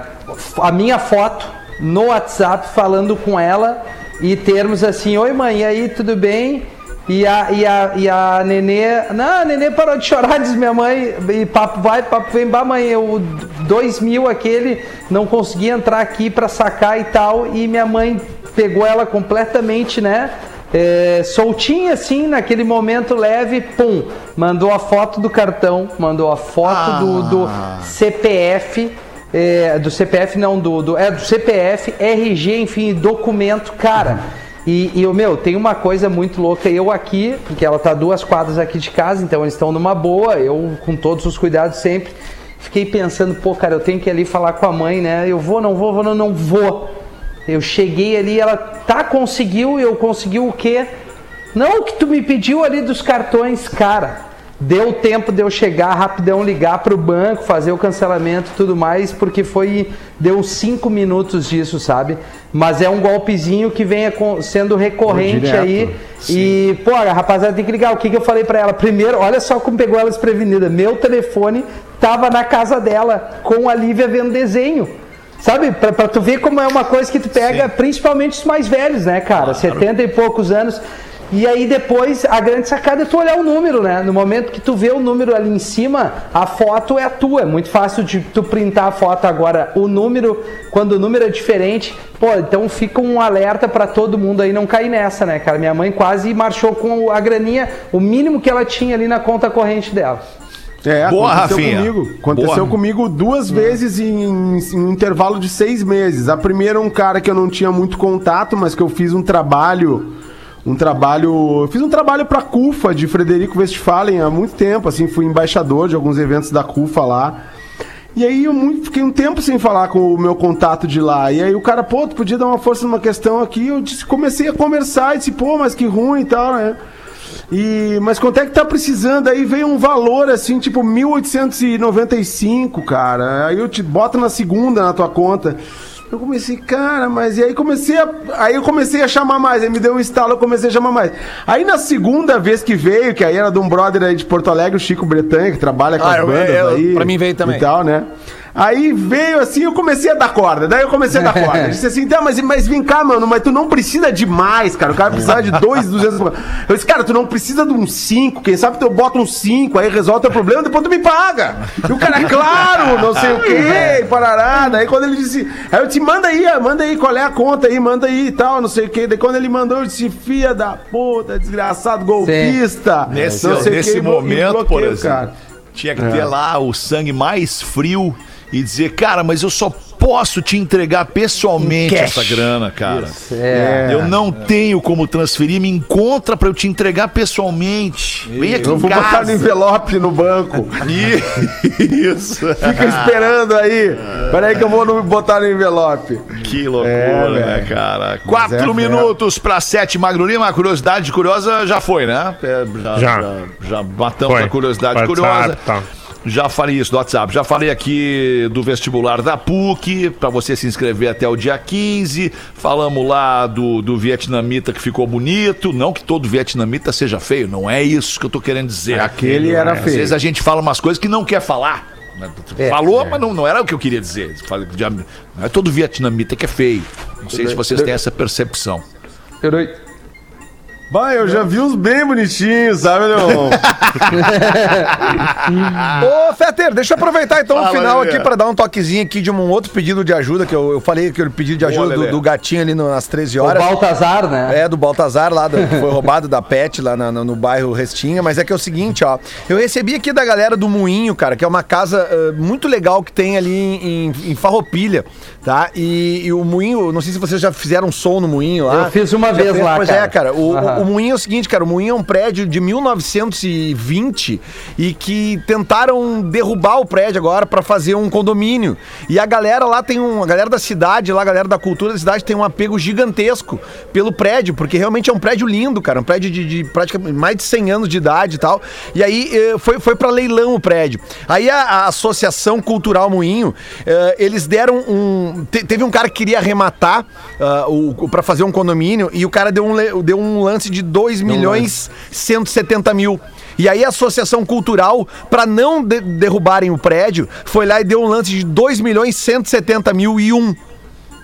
a minha foto no WhatsApp falando com ela e termos assim, oi mãe, e aí, tudo bem? E a, e a, e a Nenê, não, a Nenê parou de chorar, diz minha mãe, e papo vai, papo vem, bah mãe, o 2000 aquele, não consegui entrar aqui pra sacar e tal, e minha mãe pegou ela completamente, né? É, soltinha assim, naquele momento leve, pum, mandou a foto do cartão, mandou a foto do, do CPF, é, do CPF não, do, do, é do CPF, RG, enfim, documento, cara. E, e o meu, tem uma coisa muito louca, eu aqui, porque ela tá duas quadras aqui de casa, então eles estão numa boa, eu com todos os cuidados sempre. Fiquei pensando, pô, cara, eu tenho que ir ali falar com a mãe, né? Eu vou, não vou, vou, não, não vou. Eu cheguei ali, ela tá, conseguiu, eu consegui o quê? Não o que tu me pediu ali dos cartões, cara. Deu tempo de eu chegar rapidão, ligar pro banco, fazer o cancelamento e tudo mais, porque foi. Deu cinco minutos disso, sabe? Mas é um golpezinho que vem sendo recorrente Direto, aí. E, pô, a rapaziada tem que ligar. O que, que eu falei pra ela? Primeiro, olha só como pegou ela desprevenida. Meu telefone tava na casa dela, com a Lívia vendo desenho. Sabe, pra, pra tu ver como é uma coisa que tu pega, principalmente os mais velhos, né, cara? 70 e poucos anos. E aí depois, a grande sacada é tu olhar o número, né? No momento que tu vê o número ali em cima, a foto é a tua. É muito fácil de tu printar a foto agora. O número, quando o número é diferente, pô, então fica um alerta pra todo mundo aí não cair nessa, né, cara? Minha mãe quase marchou com a graninha, o mínimo que ela tinha ali na conta corrente dela. É, Boa, aconteceu Rafinha. comigo. Aconteceu Boa. comigo duas vezes em, em um intervalo de seis meses. A primeira, um cara que eu não tinha muito contato, mas que eu fiz um trabalho. Um trabalho. Eu fiz um trabalho pra CUFA de Frederico Westphalen há muito tempo. Assim, fui embaixador de alguns eventos da CUFA lá. E aí eu muito- fiquei um tempo sem falar com o meu contato de lá. E aí o cara, pô, tu podia dar uma força numa questão aqui. Eu disse, comecei a conversar e disse, pô, mas que ruim e tal, né? E, mas quanto é que tá precisando? Aí veio um valor assim, tipo 1895, cara. Aí eu te boto na segunda na tua conta. Eu comecei, cara, mas e aí comecei a, aí eu comecei a chamar mais, aí me deu um estalo, eu comecei a chamar mais. Aí na segunda vez que veio, que aí era de um brother aí de Porto Alegre, o Chico Bretanha, que trabalha com Ah, as eu- bandas eu- aí. pra mim veio também. E tal, né? Aí veio assim, eu comecei a dar corda. Daí eu comecei a dar corda. Ele disse assim, tá, mas, mas vem cá, mano, mas tu não precisa de mais, cara. O cara precisava de dois, duzentos. Eu disse, cara, tu não precisa de um cinco. Quem sabe tu bota um cinco, aí resolve teu problema, depois tu me paga. E o cara, claro, não sei o quê, parará. Daí quando ele disse, aí eu disse, manda aí, manda aí, qual é a conta aí, manda aí e tal, não sei o quê. Daí quando ele mandou, eu disse, filha da puta, desgraçado, golpista. Nesse, não sei o nesse quê, momento, bloqueio, por exemplo, cara. tinha que ter lá o sangue mais frio e dizer, cara, mas eu só posso te entregar pessoalmente essa grana, cara. É. Eu não tenho como transferir, me encontra pra eu te entregar pessoalmente. Vem aqui Eu em vou botar no casa. envelope no banco. Isso. Fica esperando aí. Peraí que eu vou no- botar no envelope. Que loucura, É, né, cara? Quatro é, minutos pra sete, Magro Lima. A curiosidade curiosa já foi, né? É, já, Já. já. já matamos Foi. a curiosidade WhatsApp, curiosa. tá. Já falei isso do WhatsApp. Já falei aqui do vestibular da PUC, pra você se inscrever até o dia 15. Falamos lá do, do vietnamita que ficou bonito. Não que todo vietnamita seja feio, não é isso que eu tô querendo dizer. Aquele era Às feio. vezes a gente fala umas coisas que não quer falar. É, Falou, mas não, não era o que eu queria dizer. Não é todo vietnamita que é feio. Não sei se vocês têm essa percepção. Vai, eu já vi uns bem bonitinhos, sabe, Leon? Ô, Fetter, deixa eu aproveitar então Fala, o final Lelê. aqui pra dar um toquezinho aqui de um outro pedido de ajuda, que eu, eu falei aquele pedido de ajuda do, Lelê. do gatinho ali no- nas 13 O horas. Baltazar, né? É, do Baltazar lá, do- que foi roubado da Pet lá na- no, no bairro Restinga. Mas é que é o seguinte, ó. Eu recebi aqui da galera do Moinho, cara, que é uma casa eh, muito legal que tem ali em, em Farroupilha, tá? E, e o Moinho, não sei se vocês já fizeram som no Moinho lá. Eu fiz uma Já vez fez? lá, Pois cara. é, cara. O, Aham. o, Moinho é o seguinte, cara. O Moinho é um prédio de 1920 e que tentaram derrubar o prédio agora pra fazer um condomínio. E a galera lá tem um. A galera da cidade, lá, a galera da cultura da cidade tem um apego gigantesco pelo prédio, porque realmente é um prédio lindo, cara. Um prédio de, de praticamente mais de 100 anos de idade e tal. E aí eh, foi, foi para leilão o prédio. Aí a, a Associação Cultural Moinho, eh, eles deram um. Te- teve um cara que queria arrematar ah, o, para fazer um condomínio e o cara deu um, deu um lance de 2 milhões 170 mil. E aí a Associação Cultural, para não de- derrubarem o prédio, foi lá e deu um lance de 2 milhões 170 mil e um.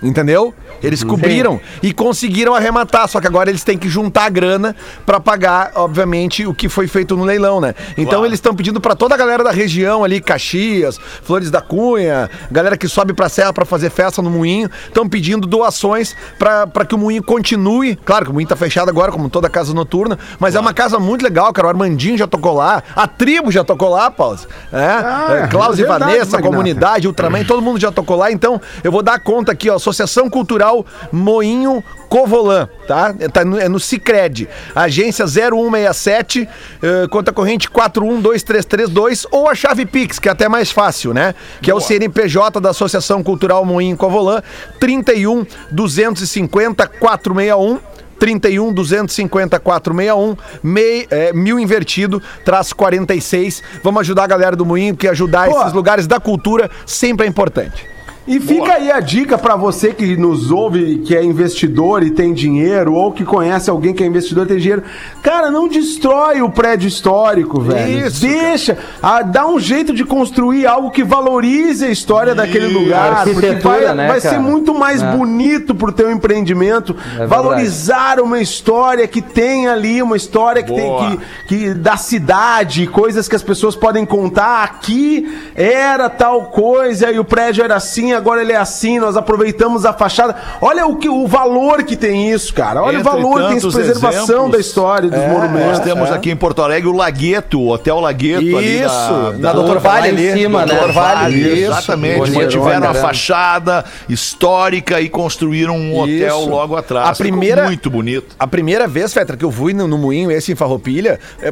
Entendeu? Eles cobriram e conseguiram arrematar, só que agora eles têm que juntar a grana pra pagar, obviamente, o que foi feito no leilão, né? Então eles estão pedindo pra toda a galera da região ali, Caxias, Flores da Cunha, galera que sobe pra serra pra fazer festa no moinho, estão pedindo doações pra pra que o moinho continue. Claro que o moinho tá fechado agora, como toda casa noturna, mas é uma casa muito legal, cara. O Armandinho já tocou lá, a tribo já tocou lá, Paulo. É, é, Klaus e verdade, Vanessa, Magnata. comunidade. Ultraman, todo mundo já tocou lá, então eu vou dar conta aqui, ó, Associação Cultural Moinho Covolan, tá? É, tá no, é no Cicred, agência 0167, eh, conta corrente 412332 ou a chave Pix, que é até mais fácil, né? Que é o CNPJ da Associação Cultural Moinho Covolan, 31 250 461 31 250 461 mei, é, mil invertido, traço 46. Vamos ajudar a galera do Moinho, porque ajudar Pô. esses lugares da cultura sempre é importante. E fica aí a dica pra você que nos ouve, que é investidor e tem dinheiro, ou que conhece alguém que é investidor e tem dinheiro. Cara, não destrói o prédio histórico, velho. Isso, Deixa. Ah, dá um jeito de construir algo que valorize a história daquele lugar. Porque vai, né, vai ser muito mais É. bonito pro teu empreendimento. verdade. valorizar uma história que tem ali, uma história que tem Boa. que, que da cidade, coisas que as pessoas podem contar. Aqui era tal coisa e o prédio era assim, agora ele é assim. Nós aproveitamos a fachada. Olha o, que, o valor que tem isso, cara. Olha Entre o valor que tem essa tantos preservação exemplos, da história, dos monumentos. Nós temos é. aqui em Porto Alegre o Lagueto, o Hotel Lagueto ali Isso, da, na Doutor Vale em ali. cima, né? Doutor Vale, Vale, isso. exatamente. Mantiveram a caramba. fachada histórica e construíram um hotel Isso. logo atrás. A primeira- Ficou muito bonito. A primeira vez, Fetra, que eu fui no, no Moinho, esse em Farroupilha, é,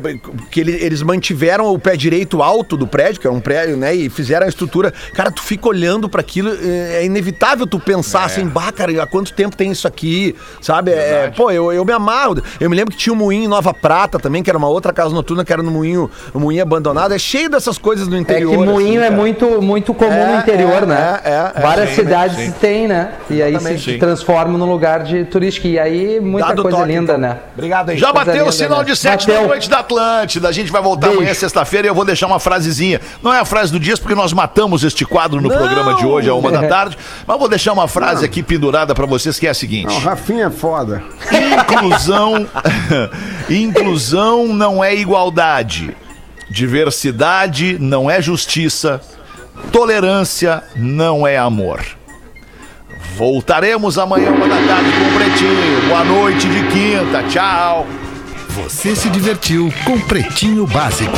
que ele- eles mantiveram o pé direito alto do prédio, que é um prédio, né, e fizeram a estrutura. Cara, tu fica olhando pra aquilo é inevitável tu pensar assim, bah, cara, há quanto tempo tem isso aqui, sabe? É, pô, eu, eu me amarro. Eu me lembro que tinha um moinho em Nova Prata também, que era uma outra casa noturna, que era no moinho, um moinho abandonado. É cheio dessas coisas no É interior. que moinho assim, é muito, muito comum É, no interior, é, né? é, é, Várias sim, cidades sim. tem, né? E aí Exatamente. se Sim. transforma num lugar de turístico. E aí muita Dado coisa toque, linda, então. né? Obrigado aí. Já Coisa bateu o sinal né? de sete da Bateu. noite da Atlântida. A gente vai voltar Beijo. amanhã, sexta-feira, e eu vou deixar uma frasezinha. Não é a frase do dia, porque nós matamos este quadro no Não. programa de hoje, uma da tarde. Mas vou deixar uma frase aqui pendurada pra vocês, que é a seguinte: Não, Rafinha é foda. Inclusão. Inclusão não é igualdade. Diversidade não é justiça. Tolerância não é amor. Voltaremos amanhã, uma da tarde, com o Pretinho. Boa noite de quinta. Tchau. Você se divertiu com Pretinho Básico.